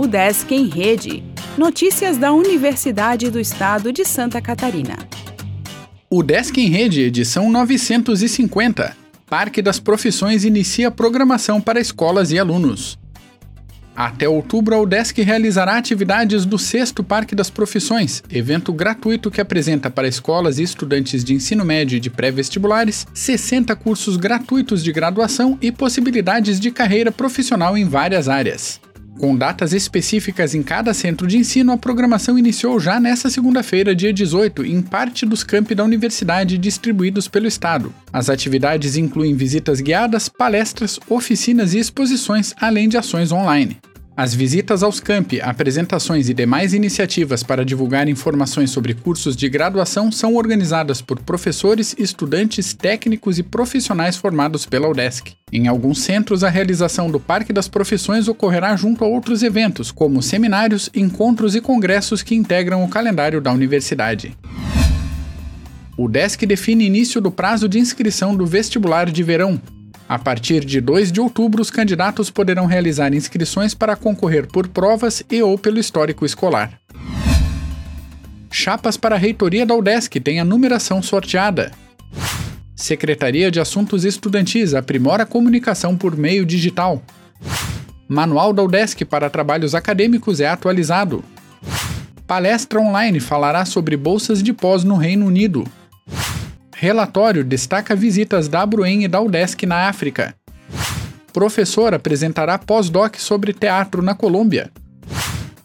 O Desk em Rede. Notícias da Universidade do Estado de Santa Catarina. O Desk em Rede, edição 950. Parque das Profissões inicia programação para escolas e alunos. Até outubro, a UDESC realizará atividades do sexto Parque das Profissões, evento gratuito que apresenta para escolas e estudantes de ensino médio e de pré-vestibulares 60 cursos gratuitos de graduação e possibilidades de carreira profissional em várias áreas. Com datas específicas em cada centro de ensino, a programação iniciou já nesta segunda-feira, dia 18, em parte dos campi da universidade distribuídos pelo estado. As atividades incluem visitas guiadas, palestras, oficinas e exposições, além de ações online. As visitas aos campi, apresentações e demais iniciativas para divulgar informações sobre cursos de graduação são organizadas por professores, estudantes, técnicos e profissionais formados pela UDESC. Em alguns centros, a realização do Parque das Profissões ocorrerá junto a outros eventos, como seminários, encontros e congressos que integram o calendário da universidade. O DESC define início do prazo de inscrição do vestibular de verão, a partir de 2 de outubro, os candidatos poderão realizar inscrições para concorrer por provas e ou pelo histórico escolar. Chapas para a reitoria da UDESC têm a numeração sorteada. Secretaria de Assuntos Estudantis aprimora a comunicação por meio digital. Manual da UDESC para trabalhos acadêmicos é atualizado. Palestra online falará sobre bolsas de pós no Reino Unido. Relatório destaca visitas da Bruen e da UDESC na África. Professor apresentará pós-doc sobre teatro na Colômbia.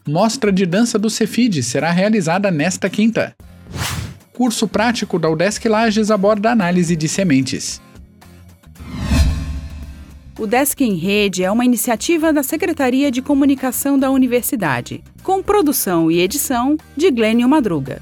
Mostra de dança do Cefid será realizada nesta quinta. Curso prático da UDESC Lages aborda análise de sementes. O Desk em Rede é uma iniciativa da Secretaria de Comunicação da Universidade, com produção e edição de Glênio Madruga.